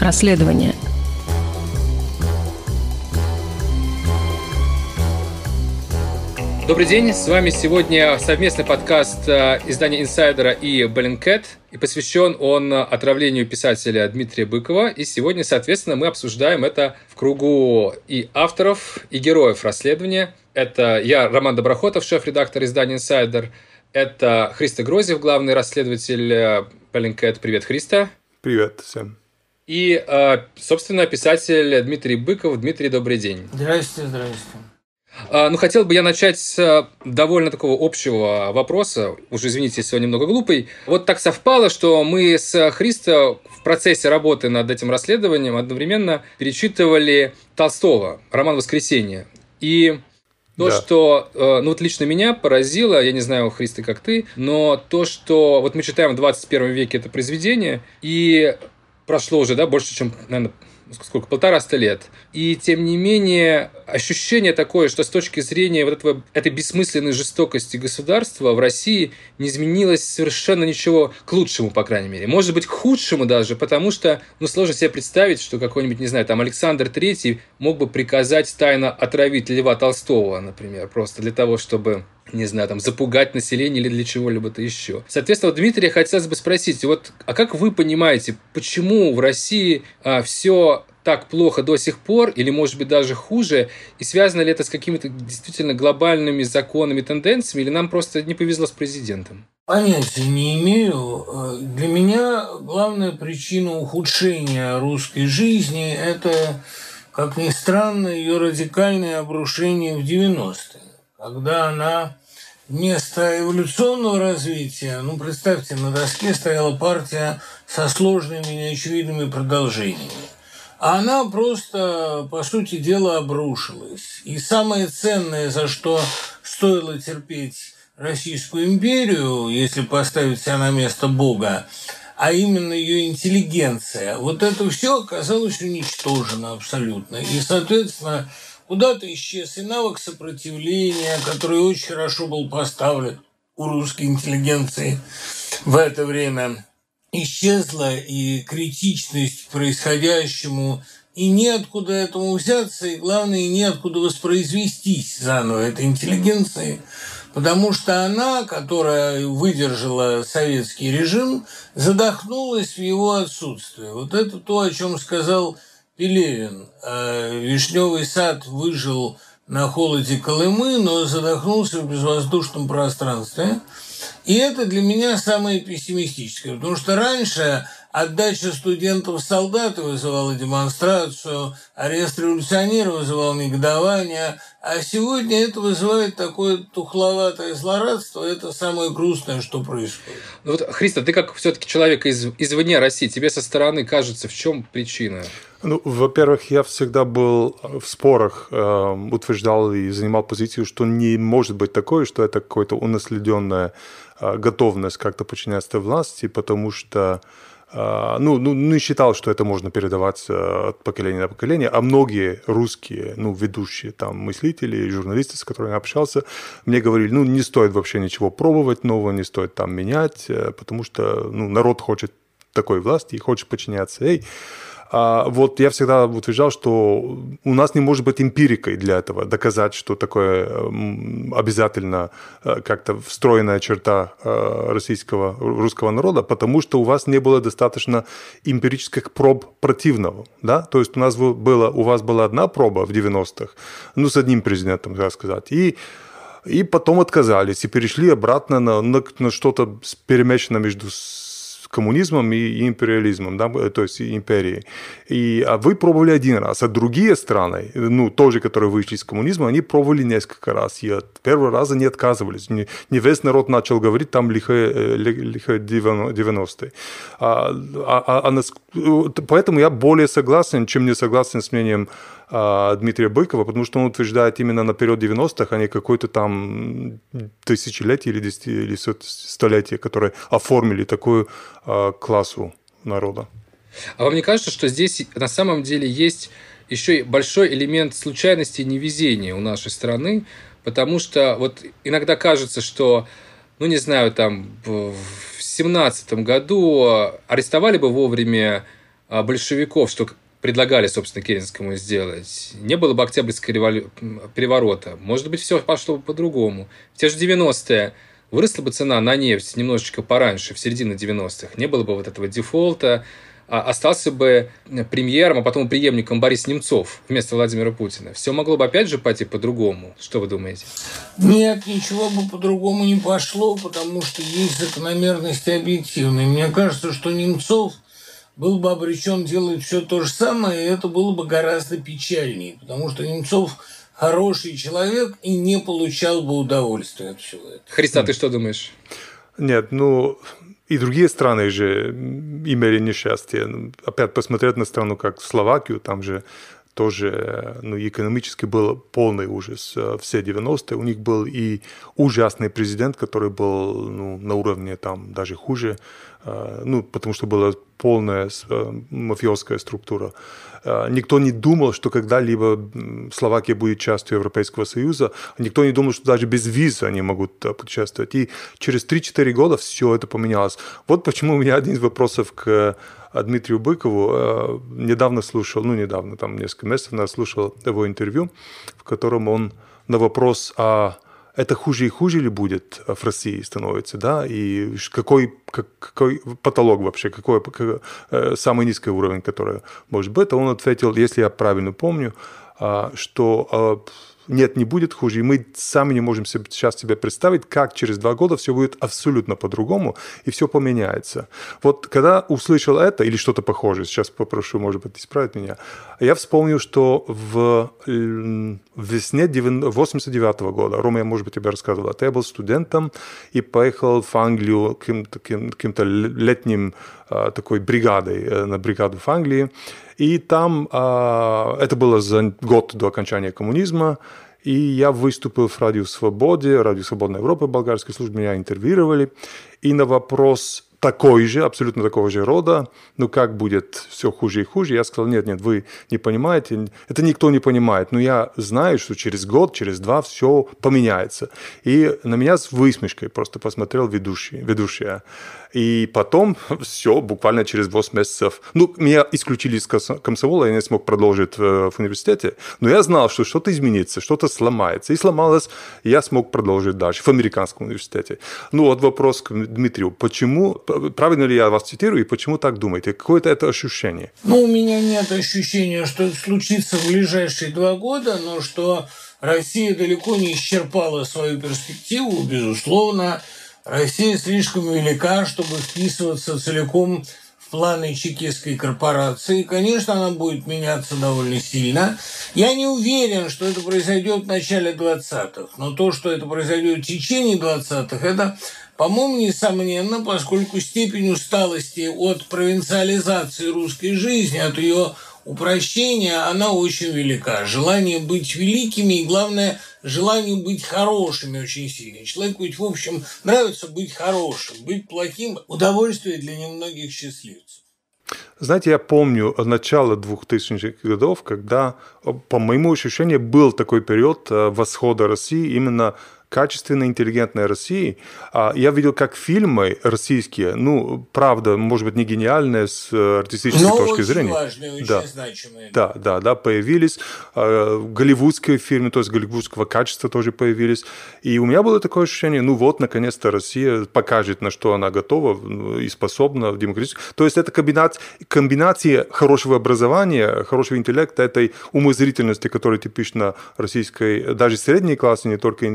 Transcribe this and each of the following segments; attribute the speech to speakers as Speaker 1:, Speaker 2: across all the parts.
Speaker 1: расследование.
Speaker 2: Добрый день, с вами сегодня совместный подкаст э, издания «Инсайдера» и «Блинкет», и посвящен он отравлению писателя Дмитрия Быкова. И сегодня, соответственно, мы обсуждаем это в кругу и авторов, и героев расследования. Это я, Роман Доброхотов, шеф-редактор издания «Инсайдер», это Христа Грозев, главный расследователь Блинкет. Привет, Христа.
Speaker 3: Привет всем.
Speaker 2: И, э, собственно, писатель Дмитрий Быков. Дмитрий, добрый день.
Speaker 4: Здрасте, здрасте.
Speaker 2: А, ну, хотел бы я начать с э, довольно такого общего вопроса. Уже, извините, сегодня немного глупый. Вот так совпало, что мы с Христо в процессе работы над этим расследованием одновременно перечитывали Толстого, роман «Воскресенье». И то, да. что, э, ну вот лично меня поразило, я не знаю, Христо, как ты, но то, что вот мы читаем в 21 веке это произведение, и прошло уже, да, больше, чем, наверное, сколько, полтораста лет. И тем не менее, ощущение такое, что с точки зрения вот этого, этой бессмысленной жестокости государства в России не изменилось совершенно ничего к лучшему, по крайней мере. Может быть, к худшему даже, потому что, ну, сложно себе представить, что какой-нибудь, не знаю, там Александр Третий мог бы приказать тайно отравить Льва Толстого, например, просто для того, чтобы не знаю, там, запугать население или для чего-либо-то еще. Соответственно, Дмитрия хотелось бы спросить, вот, а как вы понимаете, почему в России а, все так плохо до сих пор, или, может быть, даже хуже, и связано ли это с какими-то действительно глобальными законами, тенденциями, или нам просто не повезло с президентом?
Speaker 4: Понятия не имею. Для меня главная причина ухудшения русской жизни – это, как ни странно, ее радикальное обрушение в 90-е, когда она вместо эволюционного развития, ну, представьте, на доске стояла партия со сложными и неочевидными продолжениями. Она просто, по сути дела, обрушилась. И самое ценное, за что стоило терпеть Российскую империю, если поставить себя на место Бога, а именно ее интеллигенция, вот это все оказалось уничтожено абсолютно. И, соответственно, Куда-то исчез и навык сопротивления, который очень хорошо был поставлен у русской интеллигенции в это время. Исчезла и критичность происходящему, и неоткуда этому взяться, и главное, неоткуда воспроизвестись заново этой интеллигенции, потому что она, которая выдержала советский режим, задохнулась в его отсутствии. Вот это то, о чем сказал Пелевин. Э, Вишневый сад выжил на холоде Колымы, но задохнулся в безвоздушном пространстве. И это для меня самое пессимистическое, потому что раньше Отдача студентов солдаты вызывала демонстрацию, арест революционеров вызывал негодование, а сегодня это вызывает такое тухловатое злорадство. Это самое грустное, что происходит.
Speaker 2: Ну вот, Христа, ты как все-таки человек из, извне России, тебе со стороны кажется, в чем причина?
Speaker 3: Ну, во-первых, я всегда был в спорах, э, утверждал и занимал позицию, что не может быть такое, что это какая-то унаследенная э, готовность как-то подчиняться власти, потому что ну, ну, не считал, что это можно передаваться от поколения на поколение, а многие русские, ну, ведущие там мыслители, журналисты, с которыми я общался, мне говорили, ну, не стоит вообще ничего пробовать нового, не стоит там менять, э, потому что, ну, народ хочет такой власти и хочет подчиняться ей. А вот я всегда утверждал, что у нас не может быть эмпирикой для этого, доказать, что такое обязательно э, как-то встроенная черта э, российского, русского народа, потому что у вас не было достаточно эмпирических проб противного. Да? То есть у нас было, у вас была одна проба в 90-х, ну, с одним президентом, так сказать, и и потом отказались и перешли обратно на, на, на что-то перемешанное между коммунизмом и империализмом, да, то есть империей. И, а вы пробовали один раз, а другие страны, ну, тоже, которые вышли из коммунизма, они пробовали несколько раз, и от первого раза не отказывались. Не, не весь народ начал говорить, там лихо, лихо 90-е. А, а, а, а, поэтому я более согласен, чем не согласен с мнением Дмитрия Быкова, потому что он утверждает именно на период 90-х, а не какой-то там тысячелетие или, десяти, или столетие, которые оформили такую а, классу народа.
Speaker 2: А вам не кажется, что здесь на самом деле есть еще и большой элемент случайности и невезения у нашей страны, потому что вот иногда кажется, что, ну не знаю, там в семнадцатом году арестовали бы вовремя а, большевиков, что предлагали, собственно, Керенскому сделать, не было бы Октябрьского револю... переворота. Может быть, все пошло бы по-другому. В те же 90-е выросла бы цена на нефть немножечко пораньше, в середине 90-х. Не было бы вот этого дефолта, а остался бы премьером, а потом преемником Борис Немцов вместо Владимира Путина. Все могло бы опять же пойти по-другому. Что вы думаете?
Speaker 4: Нет, ничего бы по-другому не пошло, потому что есть закономерности объективные. Мне кажется, что Немцов был бы обречен делать все то же самое, и это было бы гораздо печальнее, потому что Немцов хороший человек и не получал бы удовольствия от всего этого.
Speaker 2: Христа, ты что думаешь?
Speaker 3: Нет, ну, и другие страны же имели несчастье. Опять посмотреть на страну, как Словакию, там же тоже ну, экономически был полный ужас. Все 90-е у них был и ужасный президент, который был ну, на уровне там даже хуже, ну, потому что была полная мафиозская структура. Э, никто не думал, что когда-либо Словакия будет частью Европейского Союза. Никто не думал, что даже без визы они могут э, путешествовать. И через 3-4 года все это поменялось. Вот почему у меня один из вопросов к э, Дмитрию Быкову. Недавно слушал, ну недавно, там несколько месяцев назад слушал его интервью, в котором он на вопрос о это хуже и хуже ли будет в России становится, да, и какой, какой потолок вообще, какой, какой э, самый низкий уровень, который может быть, он ответил, если я правильно помню, а, что а, нет, не будет хуже. И мы сами не можем сейчас себе представить, как через два года все будет абсолютно по-другому, и все поменяется. Вот когда услышал это, или что-то похожее, сейчас попрошу, может быть, исправить меня, я вспомнил, что в весне 89 -го года, Рома, я, может быть, тебе рассказывал, я был студентом и поехал в Англию каким-то каким летним а, такой бригадой, э, на бригаду в Англии, и там, а, это было за год до окончания коммунизма, и я выступил в Радио Свободе, Радио Свободной Европы, болгарской службе, меня интервьюировали, и на вопрос такой же, абсолютно такого же рода, ну как будет все хуже и хуже, я сказал, нет, нет, вы не понимаете, это никто не понимает, но я знаю, что через год, через два все поменяется. И на меня с высмешкой просто посмотрел ведущий, ведущая. И потом все, буквально через 8 месяцев, ну, меня исключили из комсомола, я не смог продолжить в, в университете, но я знал, что что-то изменится, что-то сломается. И сломалось, и я смог продолжить дальше в американском университете. Ну, вот вопрос к Дмитрию. Почему, правильно ли я вас цитирую, и почему так думаете? Какое-то это ощущение?
Speaker 4: Ну, у меня нет ощущения, что это случится в ближайшие два года, но что Россия далеко не исчерпала свою перспективу, безусловно, Россия слишком велика, чтобы вписываться целиком в планы чекистской корпорации. Конечно, она будет меняться довольно сильно. Я не уверен, что это произойдет в начале 20-х, но то, что это произойдет в течение 20-х, это, по-моему, несомненно, поскольку степень усталости от провинциализации русской жизни, от ее упрощения, она очень велика. Желание быть великими и, главное, желание быть хорошими очень сильно. Человеку ведь, в общем, нравится быть хорошим. Быть плохим – удовольствие для немногих счастливцев.
Speaker 3: Знаете, я помню начало 2000-х годов, когда, по моему ощущению, был такой период э, восхода России именно качественной, интеллигентной России. А я видел, как фильмы российские, ну, правда, может быть, не гениальные с э, артистической Но точки
Speaker 4: очень
Speaker 3: зрения.
Speaker 4: Важные, очень
Speaker 3: да.
Speaker 4: значимые.
Speaker 3: Да, да, да, появились. А, голливудские фильмы, то есть голливудского качества тоже появились. И у меня было такое ощущение, ну вот, наконец-то Россия покажет, на что она готова ну, и способна в демократическом. То есть это комбинация, комбинация хорошего образования, хорошего интеллекта, этой умозрительности, которая типична российской, даже средней классе, не только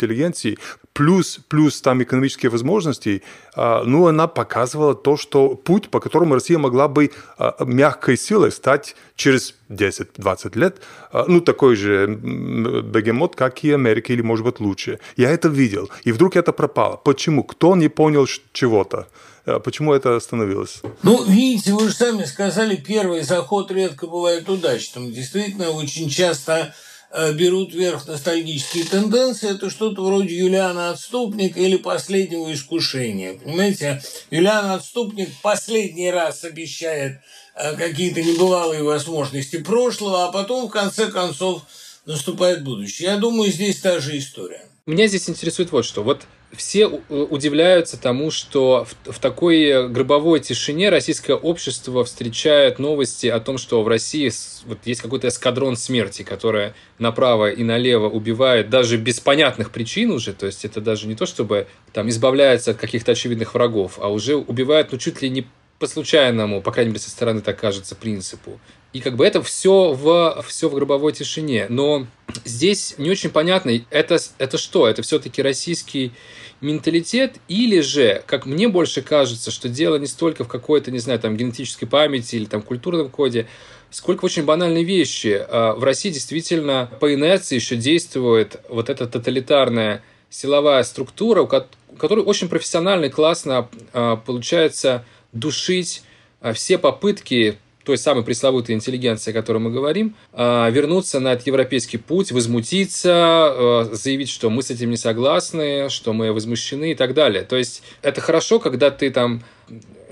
Speaker 3: интеллигенции, плюс, плюс там экономические возможности, а, ну, она показывала то, что путь, по которому Россия могла бы а, мягкой силой стать через 10-20 лет, а, ну, такой же бегемот, как и Америка, или, может быть, лучше. Я это видел, и вдруг это пропало. Почему? Кто не понял чего-то? Почему это остановилось?
Speaker 4: Ну, видите, вы же сами сказали, первый заход редко бывает удачным. Действительно, очень часто берут вверх ностальгические тенденции, это что-то вроде Юлиана Отступника или последнего искушения. Понимаете, Юлиан Отступник последний раз обещает э, какие-то небывалые возможности прошлого, а потом, в конце концов, наступает будущее. Я думаю, здесь та же история.
Speaker 2: Меня здесь интересует вот что. Вот все удивляются тому, что в, в такой гробовой тишине российское общество встречает новости о том, что в России вот есть какой-то эскадрон смерти, который направо и налево убивает даже без понятных причин уже, то есть это даже не то, чтобы там избавляется от каких-то очевидных врагов, а уже убивает, ну, чуть ли не по случайному, по крайней мере, со стороны так кажется, принципу. И как бы это все в, все в гробовой тишине. Но здесь не очень понятно, это, это что? Это все-таки российский менталитет или же, как мне больше кажется, что дело не столько в какой-то, не знаю, там, генетической памяти или там культурном коде, сколько очень банальные вещи. А, в России действительно по инерции еще действует вот эта тоталитарная силовая структура, у которой очень профессионально и классно а, получается душить а, все попытки той самой пресловутой интеллигенции, о которой мы говорим, а, вернуться на этот европейский путь, возмутиться, а, заявить, что мы с этим не согласны, что мы возмущены и так далее. То есть это хорошо, когда ты там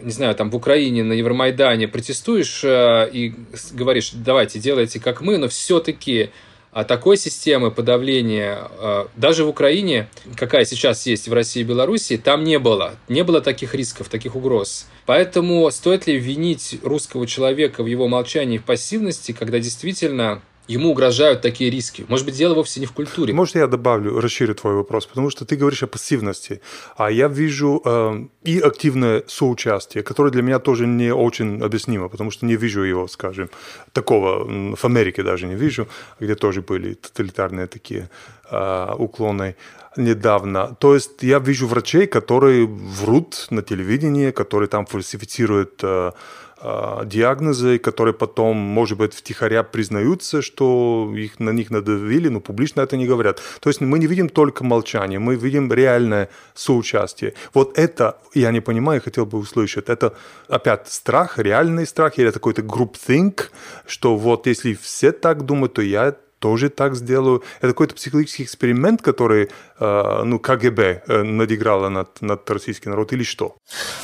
Speaker 2: не знаю, там в Украине на Евромайдане протестуешь и говоришь, давайте, делайте как мы, но все-таки а такой системы подавления а, даже в Украине, какая сейчас есть в России и Беларуси, там не было. Не было таких рисков, таких угроз. Поэтому стоит ли винить русского человека в его молчании и пассивности, когда действительно ему угрожают такие риски. Может быть, дело вовсе не в культуре.
Speaker 3: Может, я добавлю, расширю твой вопрос, потому что ты говоришь о пассивности, а я вижу э, и активное соучастие, которое для меня тоже не очень объяснимо, потому что не вижу его, скажем, такого в Америке даже не вижу, где тоже были тоталитарные такие э, уклоны недавно. То есть я вижу врачей, которые врут на телевидении, которые там фальсифицируют э, диагнозы, которые потом, может быть, втихаря признаются, что их, на них надавили, но публично это не говорят. То есть мы не видим только молчание, мы видим реальное соучастие. Вот это, я не понимаю, хотел бы услышать, это опять страх, реальный страх, или это какой-то groupthink, что вот если все так думают, то я тоже так сделаю. Это какой-то психологический эксперимент, который э, ну, КГБ э, надиграло над, над российским народом или что?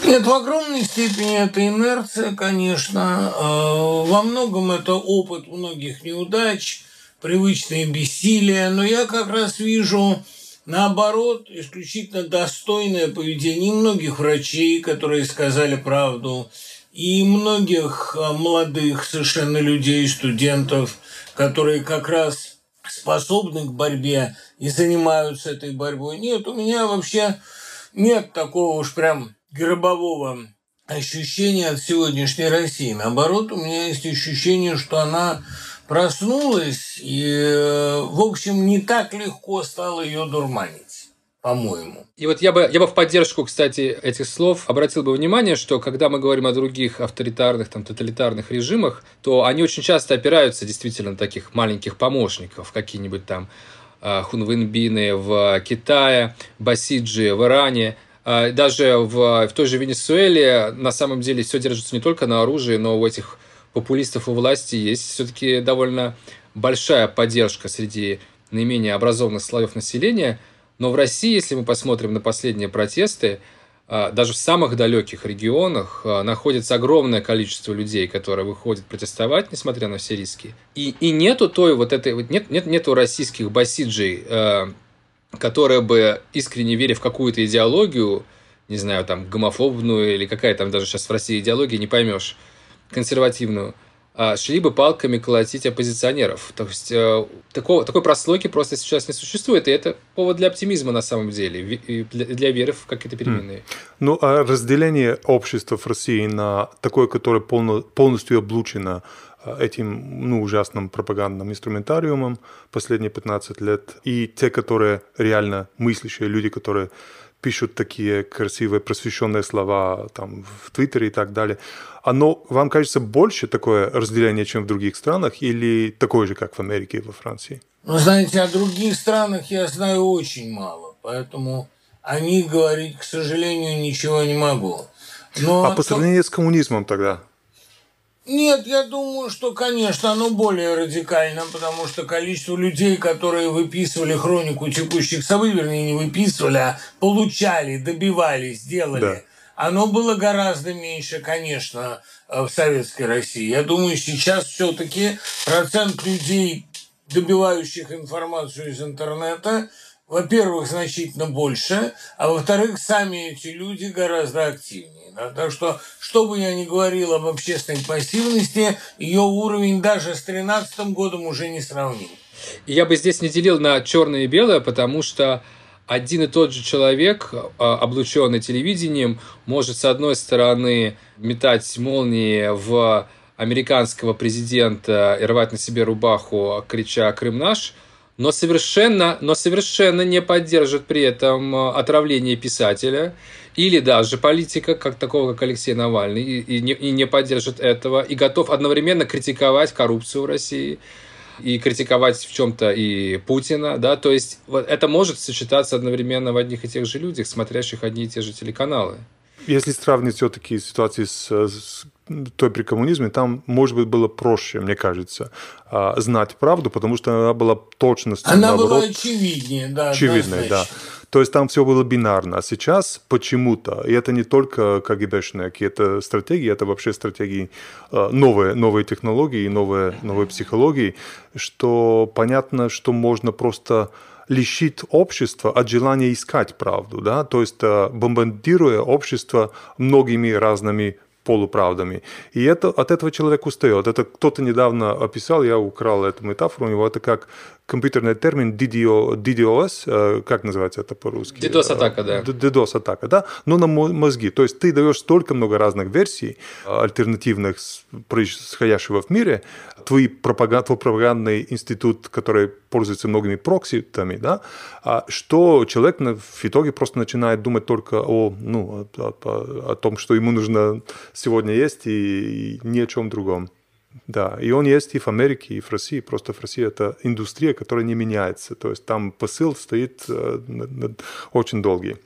Speaker 4: Нет, в огромной степени это инерция, конечно. Э, во многом это опыт многих неудач, привычное бессилие. Но я как раз вижу наоборот исключительно достойное поведение многих врачей, которые сказали правду, и многих молодых совершенно людей, студентов – которые как раз способны к борьбе и занимаются этой борьбой. Нет, у меня вообще нет такого уж прям гробового ощущения от сегодняшней России. Наоборот, у меня есть ощущение, что она проснулась и, э, в общем, не так легко стало ее дурманить по-моему.
Speaker 2: И вот я бы, я бы в поддержку, кстати, этих слов обратил бы внимание, что когда мы говорим о других авторитарных, там, тоталитарных режимах, то они очень часто опираются действительно на таких маленьких помощников, какие-нибудь там а, хунвейнбины в Китае, басиджи в Иране, а, даже в, в той же Венесуэле на самом деле все держится не только на оружии, но у этих популистов у власти есть все-таки довольно большая поддержка среди наименее образованных слоев населения – но в России, если мы посмотрим на последние протесты, а, даже в самых далеких регионах а, находится огромное количество людей, которые выходят протестовать, несмотря на все риски. И, и нету той вот этой, нет, нет, нету российских басиджей, а, которые бы искренне веря в какую-то идеологию, не знаю, там, гомофобную или какая там даже сейчас в России идеология, не поймешь, консервативную, шли бы палками колотить оппозиционеров. То есть э, такого, такой прослойки просто сейчас не существует, и это повод для оптимизма на самом деле, и для, для веры в какие-то переменные.
Speaker 3: Ну, а разделение общества в России на такое, которое полно, полностью облучено э, этим ну, ужасным пропагандным инструментариумом последние 15 лет, и те, которые реально мыслящие люди, которые пишут такие красивые просвещенные слова там, в Твиттере и так далее. Оно вам кажется больше такое разделение, чем в других странах, или такое же, как в Америке и во Франции?
Speaker 4: Ну, знаете, о других странах я знаю очень мало, поэтому о них говорить, к сожалению, ничего не могу.
Speaker 3: Но а по сравнению то... с коммунизмом тогда?
Speaker 4: Нет, я думаю, что, конечно, оно более радикально, потому что количество людей, которые выписывали хронику текущих событий, вернее, не выписывали, а получали, добивались, делали, да. оно было гораздо меньше, конечно, в Советской России. Я думаю, сейчас все-таки процент людей, добивающих информацию из интернета, во-первых, значительно больше, а во-вторых, сами эти люди гораздо активнее. Да? Так что, что бы я ни говорил об общественной пассивности, ее уровень даже с 2013 годом уже не сравним.
Speaker 2: Я бы здесь не делил на черное и белое, потому что один и тот же человек, а, облученный телевидением, может, с одной стороны, метать молнии в американского президента и рвать на себе рубаху, крича «Крым наш», но совершенно, но совершенно не поддержит при этом а, отравление писателя или даже политика, как такого, как Алексей Навальный, и, и, не, и не поддержит этого, и готов одновременно критиковать коррупцию в России, и критиковать в чем-то и Путина, да, то есть вот это может сочетаться одновременно в одних и тех же людях, смотрящих одни и те же телеканалы.
Speaker 3: Если сравнить все-таки ситуации с, с той при коммунизме, там, может быть, было проще, мне кажется, а, знать правду, потому что она была точностью.
Speaker 4: Она наоборот, была очевиднее, да.
Speaker 3: Очевидной, да. То есть там все было бинарно. А сейчас почему-то, и это не только КГБшные какие-то стратегии, это вообще стратегии а, новые, новые технологии, новые, новые психологии, что понятно, что можно просто лишит общество от желания искать правду, да, то есть а, бомбардируя общество многими разными полуправдами. И это, от этого человек устает. Это кто-то недавно описал, я украл эту метафору у него, это как компьютерный термин DDO, DDoS, э, как называется это по-русски?
Speaker 2: DDoS-атака, да.
Speaker 3: DDoS-атака, да, но на мозги. То есть ты даешь столько много разных версий альтернативных происходящего в мире, твой, пропаганд, твой пропагандный институт, который пользуется многими прокситами, да, а что человек в итоге просто начинает думать только о, ну, о, о, о том, что ему нужно сегодня есть, и, и ни о чем другом. Да, и он есть и в Америке, и в России. Просто в России это индустрия, которая не меняется. То есть там посыл стоит э, очень долгий.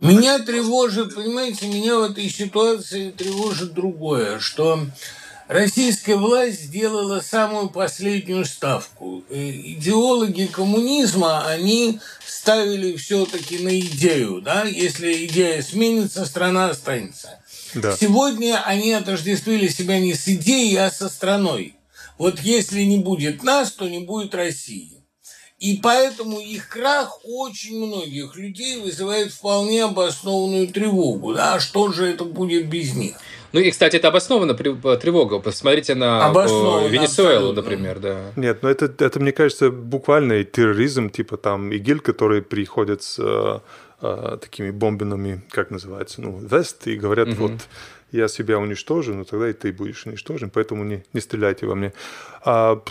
Speaker 4: Меня тревожит, понимаете, меня в этой ситуации тревожит другое, что российская власть сделала самую последнюю ставку. Идеологи коммунизма, они ставили все-таки на идею, да, если идея сменится, страна останется. Да. Сегодня они отождествили себя не с идеей, а со страной. Вот если не будет нас, то не будет России. И поэтому их крах очень многих людей вызывает вполне обоснованную тревогу. Да? А что же это будет без них?
Speaker 2: Ну и, кстати, это обоснована тревога. Посмотрите на Обосновано, Венесуэлу, абсолютно. например, да.
Speaker 3: Нет, ну это, это, мне кажется, буквально терроризм, типа там ИГИЛь, который приходит с э, э, такими бомбинами, как называется, ну, вест, и говорят, угу. вот я себя уничтожу, но тогда и ты будешь уничтожен, поэтому не, не стреляйте во мне. А,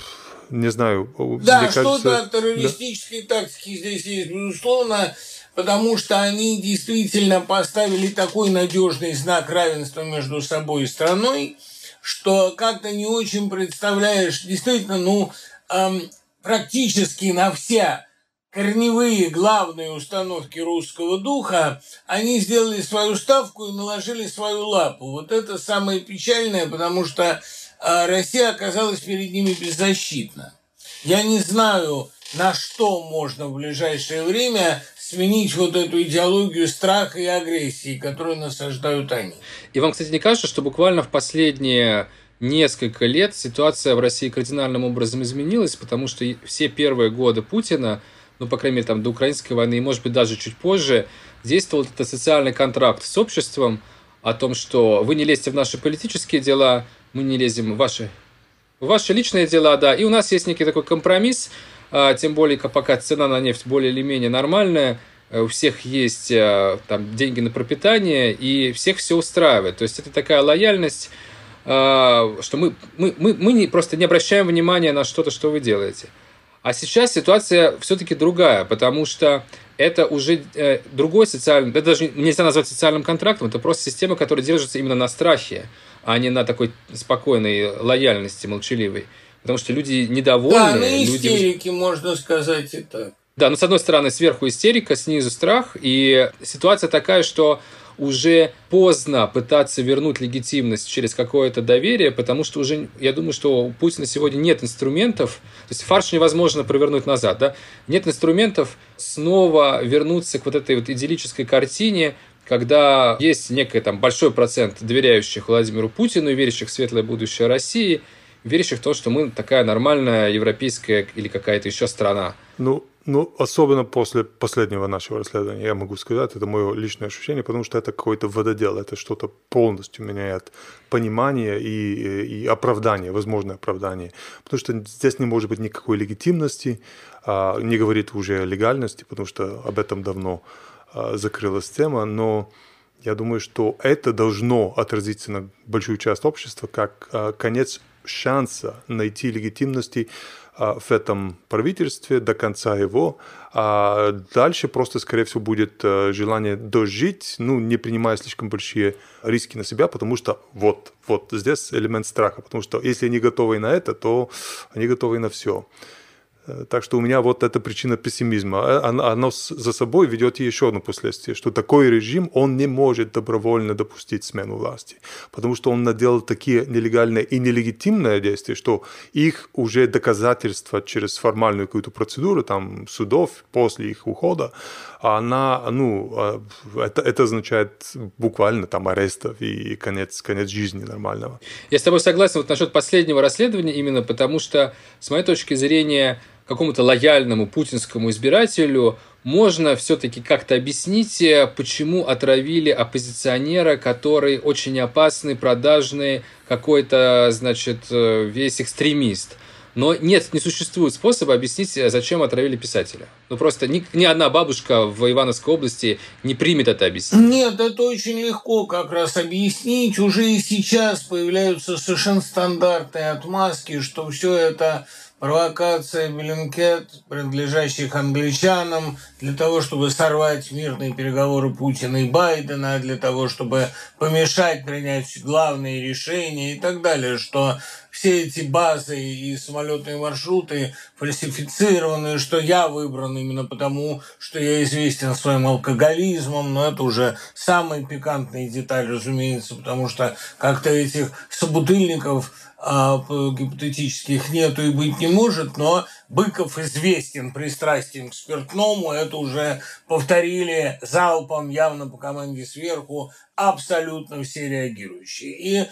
Speaker 3: не знаю.
Speaker 4: Да, что-то от террористической да. тактики здесь есть, безусловно, потому что они действительно поставили такой надежный знак равенства между собой и страной, что как-то не очень представляешь, действительно, ну, эм, практически на все корневые главные установки русского духа, они сделали свою ставку и наложили свою лапу. Вот это самое печальное, потому что а, Россия оказалась перед ними беззащитна. Я не знаю, на что можно в ближайшее время сменить вот эту идеологию страха и агрессии, которую насаждают они.
Speaker 2: И вам, кстати, не кажется, что буквально в последние несколько лет ситуация в России кардинальным образом изменилась, потому что все первые годы Путина – ну, по крайней мере, там, до украинской войны, и, может быть, даже чуть позже, действовал этот социальный контракт с обществом о том, что вы не лезьте в наши политические дела, мы не лезем в ваши, в ваши личные дела, да, и у нас есть некий такой компромисс, тем более, пока цена на нефть более или менее нормальная, у всех есть а, там деньги на пропитание, и всех все устраивает. То есть это такая лояльность, а, что мы, мы, мы, мы не, просто не обращаем внимания на что-то, что вы делаете. А сейчас ситуация все-таки другая, потому что это уже э, другой социальный, это даже нельзя назвать социальным контрактом, это просто система, которая держится именно на страхе, а не на такой спокойной лояльности, молчаливой. Потому что люди недовольны. Да,
Speaker 4: на истерике, люди... можно сказать и так.
Speaker 2: Да, но с одной стороны сверху истерика, снизу страх, и ситуация такая, что уже поздно пытаться вернуть легитимность через какое-то доверие, потому что уже, я думаю, что у Путина сегодня нет инструментов, то есть фарш невозможно провернуть назад, да, нет инструментов снова вернуться к вот этой вот идиллической картине, когда есть некий там большой процент доверяющих Владимиру Путину, верящих в светлое будущее России, верящих в то, что мы такая нормальная европейская или какая-то еще страна.
Speaker 3: Ну, Ну, особенно после последнего нашего расследования, я могу сказать, это мое личное ощущение, потому что это какой-то вододел, это что-то полностью меняет понимание и, и оправдание, возможное оправдание. Потому что здесь не может быть никакой легитимности, а, не говорит уже о легальности, потому что об этом давно а, закрылась тема, но я думаю, что это должно отразиться на большую часть общества как а, конец шанса найти легитимности а, в этом правительстве до конца его, а дальше просто, скорее всего, будет э, желание дожить, ну, не принимая слишком большие риски на себя, потому что вот, вот здесь элемент страха, потому что если они готовы на это, то они готовы на все. Так что у меня вот эта причина пессимизма. Э, оно за собой ведет еще одно последствие, что такой режим, он не может добровольно допустить смену власти, потому что он наделал такие нелегальные и нелегитимные действия, что их уже доказательства через формальную какую-то процедуру, там, судов, после их ухода, она, ну, а, это, это означает буквально там арестов и конец, конец жизни нормального.
Speaker 2: Я с тобой согласен вот насчет последнего расследования именно потому, что, с моей точки зрения, какому-то лояльному путинскому избирателю можно все-таки как-то объяснить, э, почему отравили оппозиционера, который очень опасный, продажный, какой-то, значит, э, весь экстремист. Но нет, не существует способа объяснить, э, зачем отравили писателя. Ну просто ни, ни одна бабушка в Ивановской области не примет это объяснение.
Speaker 4: Нет, это очень легко как раз объяснить. Уже и сейчас появляются совершенно стандартные отмазки, что все это провокация Беллинкет, принадлежащих англичанам, для того, чтобы сорвать мирные переговоры Путина и Байдена, для того, чтобы помешать принять главные решения и так далее, что все эти базы и самолетные маршруты фальсифицированы, что я выбран именно потому, что я известен своим алкоголизмом, но это уже самая пикантная деталь, разумеется, потому что как-то этих собутыльников а, гипотетических нету и быть не может, но Быков известен пристрастием к спиртному, это уже повторили залпом, явно по команде сверху, абсолютно все реагирующие. И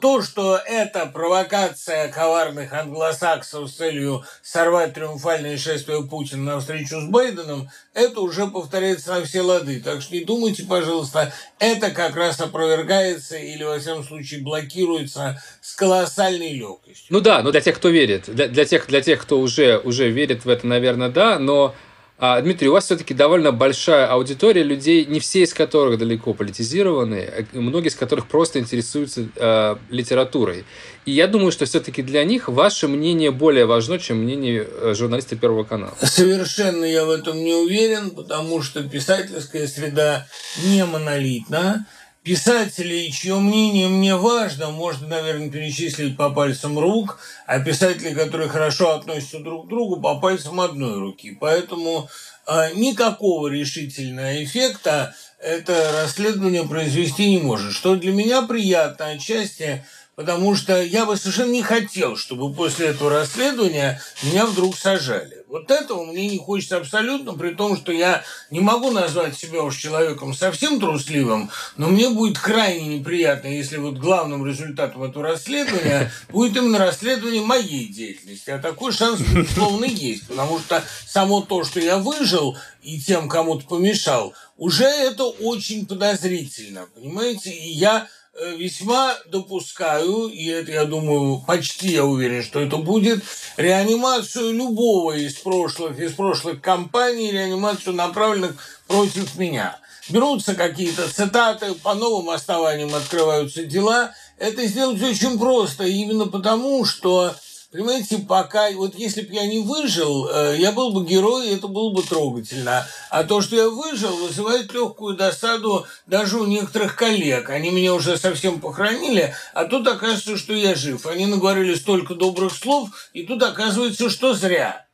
Speaker 4: то, что это провокация коварных англосаксов с целью сорвать триумфальное шествие Путина на встречу с Байденом, это уже повторяется на все лады. Так что не думайте, пожалуйста, это как раз опровергается или, во всяком случае, блокируется с колоссальной легкостью.
Speaker 2: Ну да, но для тех, кто верит, для, для, тех, для тех, кто уже, уже верит в это, наверное, да, но а, Дмитрий, у вас все-таки довольно большая аудитория людей, не все из которых далеко политизированы, а многие из которых просто интересуются э, литературой. И я думаю, что все-таки для них ваше мнение более важно, чем мнение э, журналиста Первого канала.
Speaker 4: Совершенно я в этом не уверен, потому что писательская среда не монолитна писателей, чье мнение мне важно, можно, наверное, перечислить по пальцам рук, а писателей, которые хорошо относятся друг к другу, по пальцам одной руки. Поэтому э, никакого решительного эффекта это расследование произвести не может. Что для меня приятно отчасти – потому что я бы совершенно не хотел, чтобы после этого расследования меня вдруг сажали. Вот этого мне не хочется абсолютно, при том, что я не могу назвать себя уж человеком совсем трусливым, но мне будет крайне неприятно, если вот главным результатом этого расследования будет именно расследование моей деятельности. А такой шанс, безусловно, есть, потому что само то, что я выжил и тем кому-то помешал, уже это очень подозрительно, понимаете? И я весьма допускаю, и это, я думаю, почти я уверен, что это будет, реанимацию любого из прошлых, из прошлых кампаний, реанимацию направленных против меня. Берутся какие-то цитаты, по новым основаниям открываются дела. Это сделать очень просто, именно потому, что Понимаете, пока, вот если бы я не выжил, э, я был бы герой, и это было бы трогательно. А то, что я выжил, вызывает легкую досаду даже у некоторых коллег. Они меня уже совсем похоронили, а тут оказывается, что я жив. Они наговорили столько добрых слов, и тут оказывается, что зря.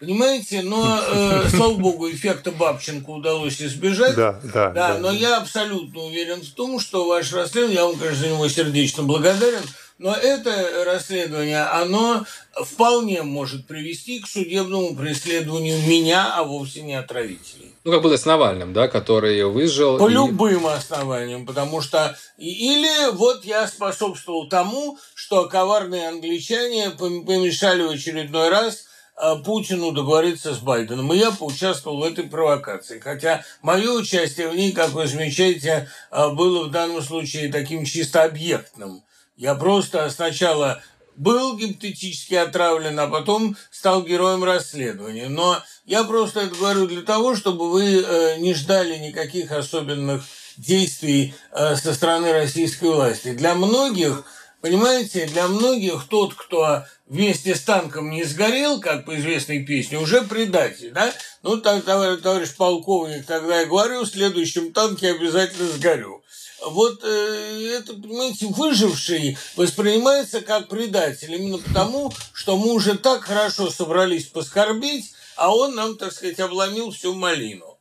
Speaker 4: Понимаете, но, э, слава богу, эффекта Бабченко удалось избежать.
Speaker 3: Да, да,
Speaker 4: да. Но да. я абсолютно уверен в том, что ваше расследование, я вам, конечно, за него сердечно благодарен, но это расследование, оно вполне может привести к судебному преследованию меня, а вовсе не отравителей.
Speaker 2: Ну, как было с Навальным, да, который выжил.
Speaker 4: По и... любым основаниям, потому что... Или вот я способствовал тому, что коварные англичане помешали в очередной раз а, Путину договориться с Байденом. И я поучаствовал в этой провокации. Хотя мое участие в ней, как вы замечаете, а, было в данном случае таким чисто объектным. Я просто сначала был гипотетически отравлен, а потом стал героем расследования. Но я просто это говорю для того, чтобы вы э, не ждали никаких особенных действий э, со стороны российской власти. Для многих Понимаете, для многих тот, кто вместе с танком не сгорел, как по известной песне, уже предатель, да? Ну, так, товарищ, товарищ полковник, тогда я говорю, в следующем танке обязательно сгорю. Вот э, это, понимаете, выживший воспринимается как предатель именно потому, что мы уже так хорошо собрались поскорбить, а он нам, так сказать, обломил всю малину.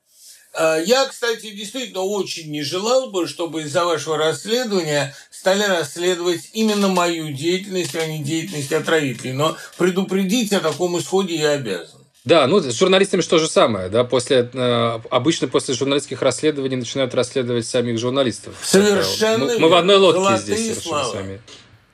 Speaker 4: А, я, кстати, действительно очень не желал бы, чтобы из-за вашего расследования стали расследовать именно мою деятельность, а не деятельность отравителей. Но предупредить о таком исходе я обязан.
Speaker 2: Да, ну с журналистами что же самое, да, после э, обычно после журналистских расследований начинают расследовать самих журналистов.
Speaker 4: Совершенно.
Speaker 2: Мы, мы в одной лодке здесь совершенно с вами.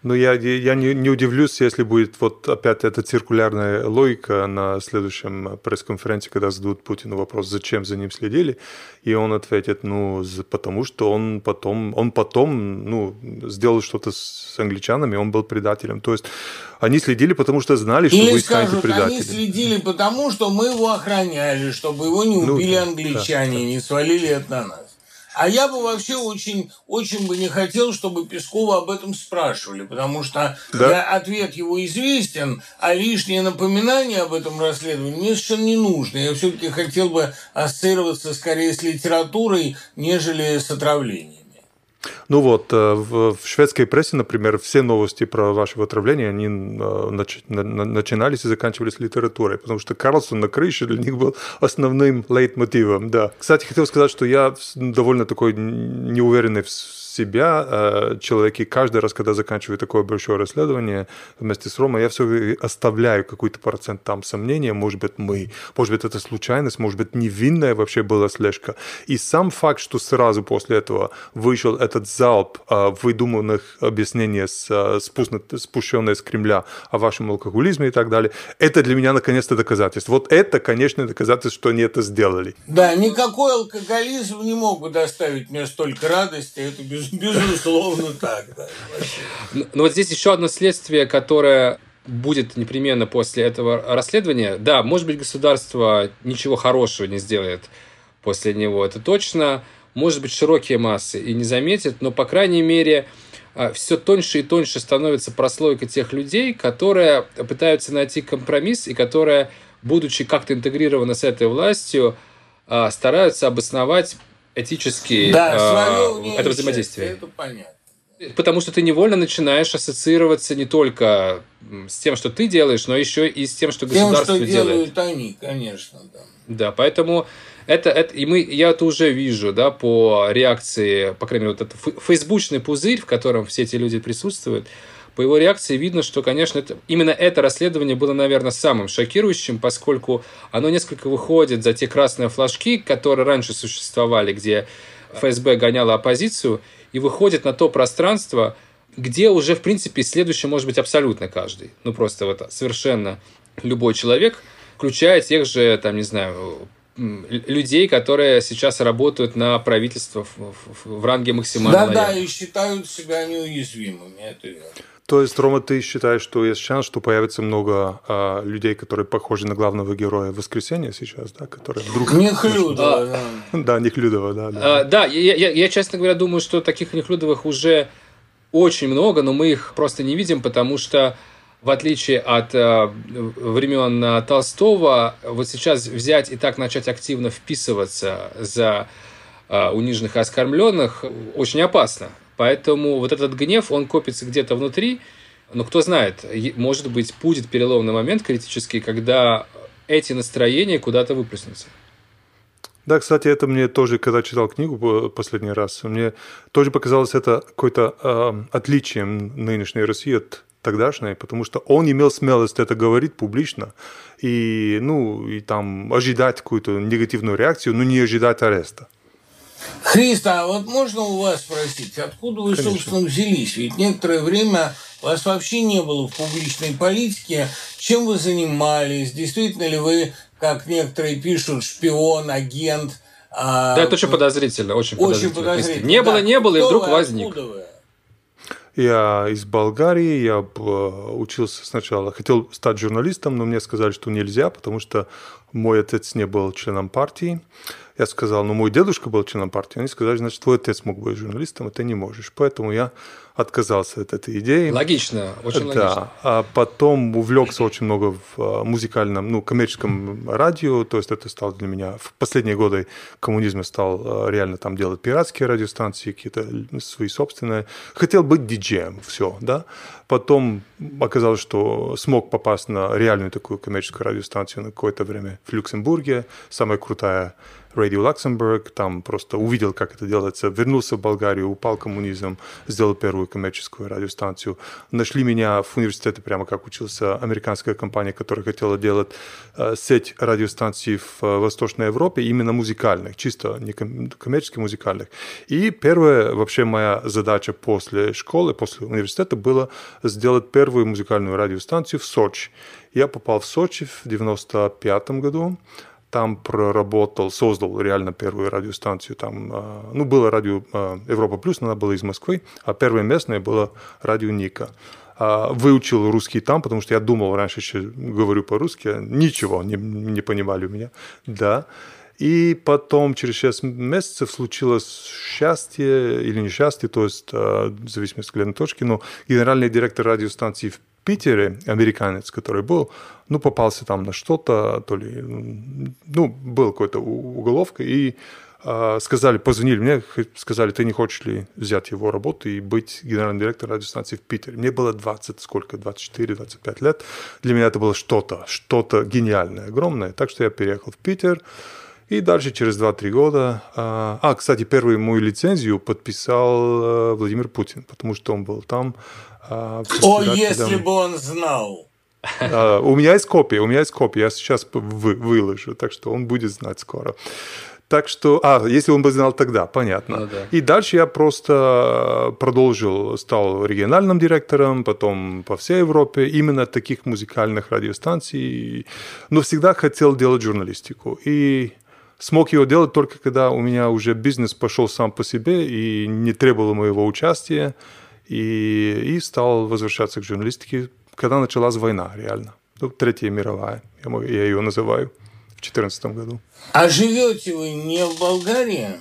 Speaker 3: Ну, я, я не, не удивлюсь, если будет вот опять эта циркулярная логика на следующем пресс-конференции, когда зададут Путину вопрос, зачем за ним следили, и он ответит, ну, потому что он потом, он потом, ну, сделал что-то с англичанами, он был предателем. То есть они следили, потому что знали, что
Speaker 4: Или
Speaker 3: вы
Speaker 4: скажут,
Speaker 3: станете предателем.
Speaker 4: они следили, потому что мы его охраняли, чтобы его не ну убили ну, англичане, да, да. не свалили это на нас. А я бы вообще очень, очень бы не хотел, чтобы Пескова об этом спрашивали, потому что да? я, ответ его известен, а лишнее напоминание об этом расследовании мне совершенно не нужно. Я все-таки хотел бы ассоциироваться скорее с литературой, нежели с отравлением.
Speaker 3: Ну вот, э, в шведской прессе, например, все новости про ваше отравление, они э, начинались и заканчивались литературой, потому что Карлсон на крыше для них был основным лейтмотивом, да. Кстати, хотел сказать, что я довольно такой неуверенный в себя э, человеки каждый раз, когда заканчиваю такое большое расследование вместе с Ромой, я все оставляю какой-то процент там сомнения, может быть, мы, может быть, это случайность, может быть, невинная вообще была слежка. И сам факт, что сразу после этого вышел этот залп э, выдуманных объяснений, с, э, спущенные с Кремля о вашем алкоголизме и так далее, это для меня наконец-то доказательство. Вот это, конечно, доказательство, что они это сделали.
Speaker 4: Да, никакой алкоголизм не мог бы доставить мне столько радости, это без Безусловно так, да.
Speaker 2: Ну, ну вот здесь еще одно следствие, которое будет непременно после этого расследования. Да, может быть, государство ничего хорошего не сделает после него, это точно. Может быть, широкие массы и не заметят, но, по крайней мере, а, все тоньше и тоньше становится прослойка тех людей, которые пытаются найти компромисс и которые, будучи как-то интегрированы с этой властью, а, стараются обосновать этически
Speaker 4: да,
Speaker 2: э, это взаимодействие.
Speaker 4: Это понятно.
Speaker 2: Потому что ты невольно начинаешь ассоциироваться не только с тем, что ты делаешь, но еще и с тем, что государство
Speaker 4: тем, что
Speaker 2: делает.
Speaker 4: делают они, конечно, да.
Speaker 2: Да, поэтому это, это и мы, я это уже вижу, да, по реакции, по крайней мере, вот этот фейсбучный пузырь, в котором все эти люди присутствуют, по его реакции видно, что, конечно, это, именно это расследование было, наверное, самым шокирующим, поскольку оно несколько выходит за те красные флажки, которые раньше существовали, где ФСБ гоняла оппозицию, и выходит на то пространство, где уже, в принципе, следующий может быть абсолютно каждый. Ну, просто вот совершенно любой человек, включая тех же, там, не знаю, людей, которые сейчас работают на правительство в, в, в ранге максимально.
Speaker 4: Да, да, и считают себя неуязвимыми, это верно.
Speaker 3: То есть, Рома, ты считаешь, что есть шанс, что появится много а, людей, которые похожи на главного героя Воскресенья сейчас, да, которые
Speaker 4: вдруг... Нехлюдова,
Speaker 3: да. Да, Нехлюдова, да.
Speaker 2: Да, а, да я, я, я, честно говоря, думаю, что таких Нехлюдовых уже очень много, но мы их просто не видим, потому что в отличие от э, времен Толстого, вот сейчас взять и так начать активно вписываться за э, униженных и оскорбленных очень опасно. Поэтому вот этот гнев, он копится где-то внутри, но кто знает, может быть, будет переломный момент критический, когда эти настроения куда-то выплеснутся.
Speaker 3: Да, кстати, это мне тоже, когда читал книгу последний раз, мне тоже показалось это какое-то э, отличием нынешней России от тогдашней, потому что он имел смелость это говорить публично и, ну, и там ожидать какую-то негативную реакцию, но не ожидать ареста.
Speaker 4: Христа, а вот можно у вас спросить, откуда вы, Конечно. собственно, взялись? Ведь некоторое время вас вообще не было в публичной политике. Чем вы занимались? Действительно ли вы, как некоторые пишут, шпион, агент?
Speaker 2: А, да, это очень подозрительно, очень,
Speaker 4: очень подозрительно. подозрительно.
Speaker 2: Не было, не было, и вдруг вы, возник.
Speaker 3: Вы? Я из Болгарии, я учился сначала, хотел стать журналистом, но мне сказали, что нельзя, потому что мой отец не был членом партии. Я сказал, ну мой дедушка был членом партии. Они сказали, значит, твой отец мог быть журналистом, а ты не можешь. Поэтому я отказался от этой идеи.
Speaker 2: Логично, очень
Speaker 3: да.
Speaker 2: логично.
Speaker 3: А потом увлекся очень много в а, музыкальном, ну, коммерческом радио, то есть это стало для меня... В последние годы коммунизма стал а, реально там делать пиратские радиостанции, какие-то свои собственные. Хотел быть диджеем, все, да. Потом оказалось, что смог попасть на реальную такую коммерческую радиостанцию на какое-то время в Люксембурге, самая крутая Radio Luxembourg, там просто увидел, как это делается, вернулся в Болгарию, упал коммунизм, сделал первую коммерческую радиостанцию. Нашли меня в университете, прямо как учился, американская компания, которая хотела делать э, сеть радиостанций в э, Восточной Европе, именно музыкальных, чисто не коммерческих, музыкальных. И первая вообще моя задача после школы, после университета была сделать первую музыкальную радиостанцию в Сочи. Я попал в Сочи в 95 году, там проработал, создал реально первую радиостанцию. Там, а, ну, было радио а, Европа Плюс, она была из Москвы, а первое местное было радио Ника. А, выучил русский там, потому что я думал раньше, еще говорю по-русски, ничего не, не понимали у меня, да. И потом, через 6 месяцев, случилось счастье или несчастье, то есть, в зависимости от точки, но генеральный директор радиостанции в Питере, американец, который был, ну, попался там на что-то, то ли, ну, был какой-то уголовка, и э, сказали, позвонили мне, сказали, ты не хочешь ли взять его работу и быть генеральным директором радиостанции в Питере. Мне было 20, сколько, 24-25 лет. Для меня это было что-то, что-то гениальное, огромное. Так что я переехал в Питер, и дальше через 2-3 года... А, а, кстати, первую мою лицензию подписал э, Владимир Путин, потому что он был там.
Speaker 4: А, О, если бы он знал!
Speaker 3: А, у меня есть копия, у меня есть копия, я сейчас вы, выложу, так что он будет знать скоро. Так что, а, если он бы знал тогда, понятно. Ну, да. И дальше я просто продолжил, стал региональным директором, потом по всей Европе, именно таких музыкальных радиостанций, но всегда хотел делать журналистику. И смог его делать только когда у меня уже бизнес пошел сам по себе и не требовал моего участия, и, и стал возвращаться к журналистике когда началась война, реально. Ну, Третья мировая, я ее называю, в 2014 году.
Speaker 4: А живете вы не в Болгарии?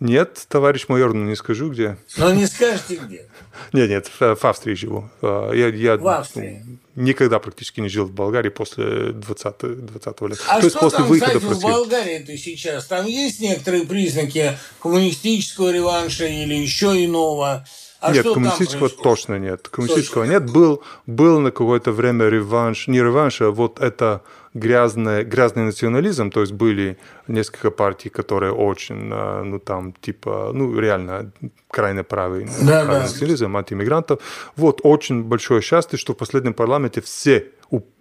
Speaker 3: Нет, товарищ майор, ну не скажу где.
Speaker 4: Но не скажете где.
Speaker 3: Нет, нет, в Австрии живу. А, я, я
Speaker 4: в Австрии?
Speaker 3: никогда практически не жил в Болгарии после 20, 20 лет.
Speaker 4: А То что после там, выхода кстати, в Болгарии-то сейчас? Там есть некоторые признаки коммунистического реванша или еще иного?
Speaker 3: А нет, коммунистического точно нет. Коммунистического точно. нет. Был, был на какое-то время реванш, не реванш, а вот это грязный, грязный национализм, то есть были несколько партий, которые очень, а, ну там, типа, ну реально крайне правый
Speaker 4: да, да.
Speaker 3: национализм, антииммигрантов. Вот очень большое счастье, что в последнем парламенте все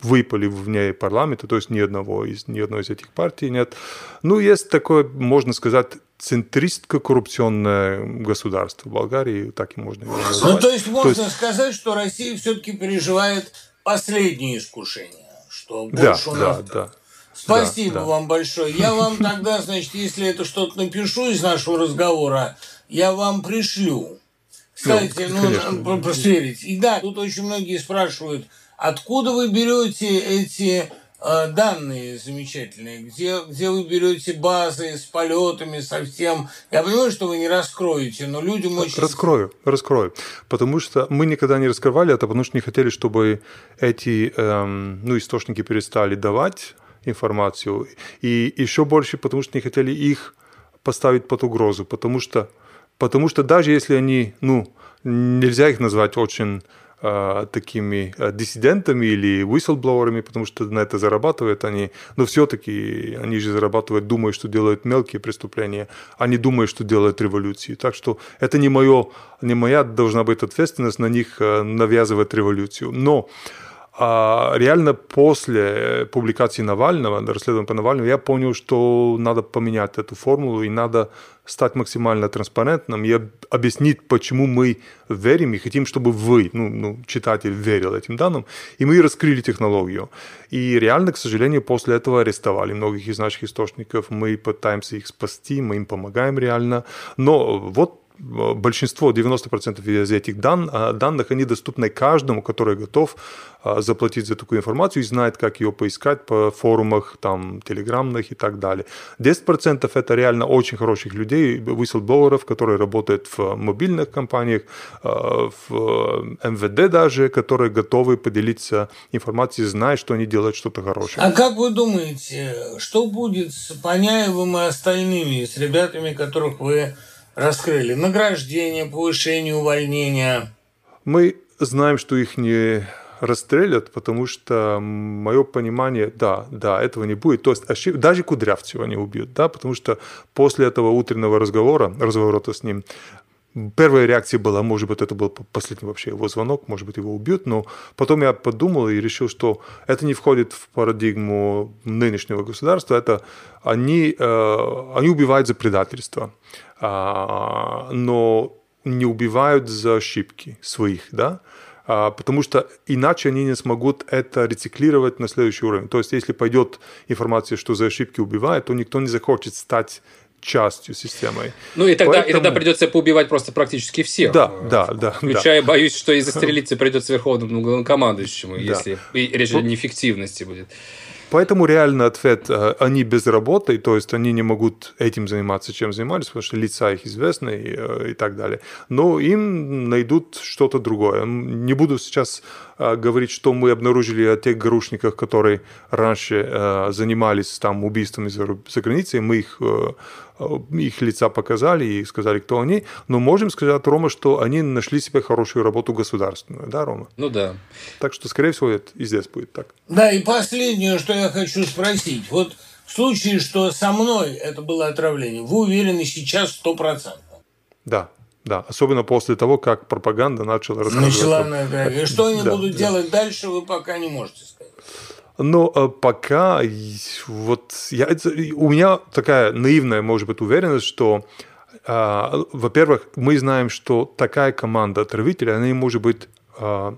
Speaker 3: выпали вне парламента, то есть ни одного из ни одной из этих партий нет. Ну, есть такое, можно сказать, центристско-коррупционное государство в Болгарии, так и можно его
Speaker 4: назвать. Ну, то есть можно то есть... сказать, что Россия все-таки переживает последнее искушение, что больше
Speaker 3: да,
Speaker 4: у
Speaker 3: нас... Да, да.
Speaker 4: Спасибо да, вам большое. Я вам тогда, значит, если это что-то напишу из нашего разговора, я вам пришлю. Кстати, ну, ну просверить. И да, тут очень многие спрашивают, откуда вы берете эти данные замечательные, где, где вы берете базы с полетами, со всем. Я понимаю, что вы не раскроете, но людям очень...
Speaker 3: Раскрою, раскрою. Потому что мы никогда не раскрывали это, потому что не хотели, чтобы эти эм, ну, источники перестали давать информацию. И еще больше, потому что не хотели их поставить под угрозу. Потому что, потому что даже если они, ну, нельзя их назвать очень Э, такими э, диссидентами или whistleбловерами, потому что на это зарабатывают они, но все-таки они же зарабатывают, думая, что делают мелкие преступления, а не думая, что делают революции. Так что это не, мое, не моя должна быть ответственность на них э, навязывать революцию. Но А реально после публикации Навального, расследования по Навальному, я понял, что надо поменять эту формулу и надо стать максимально транспарентным и объяснить, почему мы верим и хотим, чтобы вы, ну, ну, читатель, верил этим данным. И мы раскрыли технологию. И реально, к сожалению, после этого арестовали многих из наших источников. Мы пытаемся их спасти, мы им помогаем реально. Но вот большинство, 90% из этих дан, а, данных, они доступны каждому, который готов а, заплатить за такую информацию и знает, как ее поискать по форумах, там, телеграмных и так далее. 10% это реально очень хороших людей, whistleblowers, которые работают в мобильных компаниях, а, в МВД даже, которые готовы поделиться информацией, зная, что они делают что-то хорошее.
Speaker 4: А как вы думаете, что будет с Паняевым и остальными, с ребятами, которых вы раскрыли? Награждение, повышение, увольнение?
Speaker 3: Мы знаем, что их не расстрелят, потому что мое понимание, да, да, этого не будет. То есть ошиб... даже Кудрявцева не убьют, да, потому что после этого утреннего разговора, разворота с ним, Первая реакция была, может быть, это был последний вообще его звонок, может быть, его убьют, но потом я подумал и решил, что это не входит в парадигму нынешнего государства, это они, э, они убивают за предательство, а, но не убивают за ошибки своих, да, а, потому что иначе они не смогут это рециклировать на следующий уровень. То есть, если пойдет информация, что за ошибки убивают, то никто не захочет стать частью системы.
Speaker 2: Ну и тогда, Поэтому... и тогда придется поубивать просто практически всех.
Speaker 3: Да, да, да.
Speaker 2: Включая, да. боюсь, что и застрелиться придется верховному главнокомандующему, да. если и речь о неэффективности будет.
Speaker 3: Поэтому реально ответ, э, они без работы, то есть они не могут этим заниматься, чем занимались, потому что лица их известны и, э, и так далее. Но им найдут что-то другое. Не буду сейчас э, говорить, что мы обнаружили о тех грушниках, которые раньше занимались там убийствами за, за границей. Мы их их лица показали и сказали, кто они, но можем сказать, Рома, что они нашли себе хорошую работу государственную, да, Рома?
Speaker 2: Ну да.
Speaker 3: Так что, скорее всего, это и здесь будет так.
Speaker 4: Да, и последнее, что я хочу спросить. Вот в случае, что со мной это было отравление, вы уверены сейчас стопроцентно?
Speaker 3: Да, да, особенно после того, как пропаганда начала
Speaker 4: рассказывать. Начала. И что они да, будут да. делать дальше, вы пока не можете сказать.
Speaker 3: Но э, пока вот я, у меня такая наивная, может быть, уверенность, что э, во-первых, мы знаем, что такая команда отравителей, она не может быть э,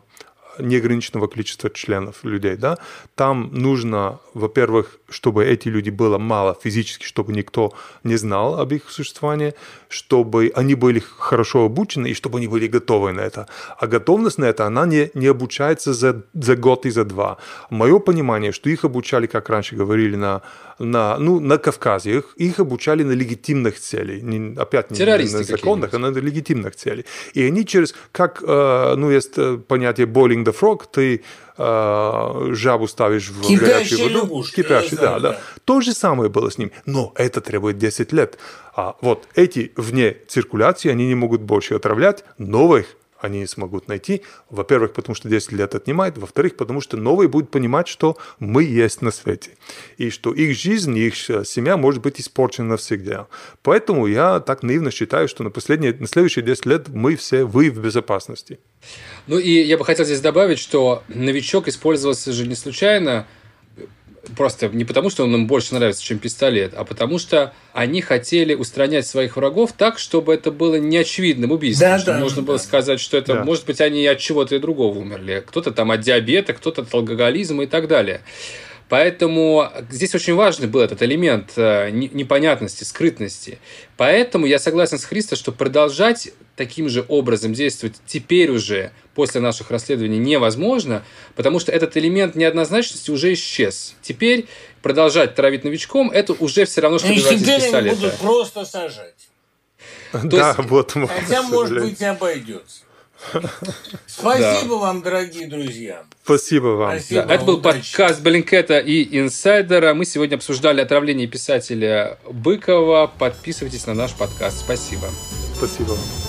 Speaker 3: неограниченного количества членов людей, да, там нужно, во-первых, чтобы эти люди было мало физически, чтобы никто не знал об их существовании, чтобы они были хорошо обучены и чтобы они были готовы на это. А готовность на это, она не, не обучается за, за год и за два. Мое понимание, что их обучали, как раньше говорили, на, на, ну, на Кавказе, их, их обучали на легитимных целей. Не, опять не на законных, а на легитимных целей. И они через, как, э, ну, есть э, понятие boiling the frog, ты э, жабу ставишь в
Speaker 4: горячую воду. Лягушки,
Speaker 3: кипящую, да, да, да. То же самое было с ним. Но это требует 10 лет. А вот эти вне циркуляции, они не могут больше отравлять новых они смогут найти. Во-первых, потому что 10 лет отнимает. Во-вторых, потому что новые будут понимать, что мы есть на свете. И что их жизнь, их семья может быть испорчена навсегда. Поэтому я так наивно считаю, что на, последние, на следующие 10 лет мы все, вы в безопасности.
Speaker 2: Ну и я бы хотел здесь добавить, что новичок использовался же не случайно, просто не потому, что он им больше нравится, чем пистолет, а потому что они хотели устранять своих врагов так, чтобы это было неочевидным убийством. Да, да, можно да. было сказать, что это, да. может быть, они от чего-то и другого умерли. Кто-то там от диабета, кто-то от алкоголизма и так далее. Поэтому здесь очень важный был этот элемент э, непонятности, скрытности. Поэтому я согласен с Христо, что продолжать таким же образом действовать теперь уже после наших расследований невозможно, потому что этот элемент неоднозначности уже исчез. Теперь продолжать травить новичком – это уже все равно, что
Speaker 4: убивать из пистолета. Будут просто сажать.
Speaker 3: Да, вот.
Speaker 4: Хотя, может быть, и обойдется. Спасибо да. вам, дорогие друзья.
Speaker 3: Спасибо вам.
Speaker 2: Спасибо, да, это был удачи. подкаст Блинкета и Инсайдера. Мы сегодня обсуждали отравление писателя Быкова. Подписывайтесь на наш подкаст. Спасибо.
Speaker 3: Спасибо вам.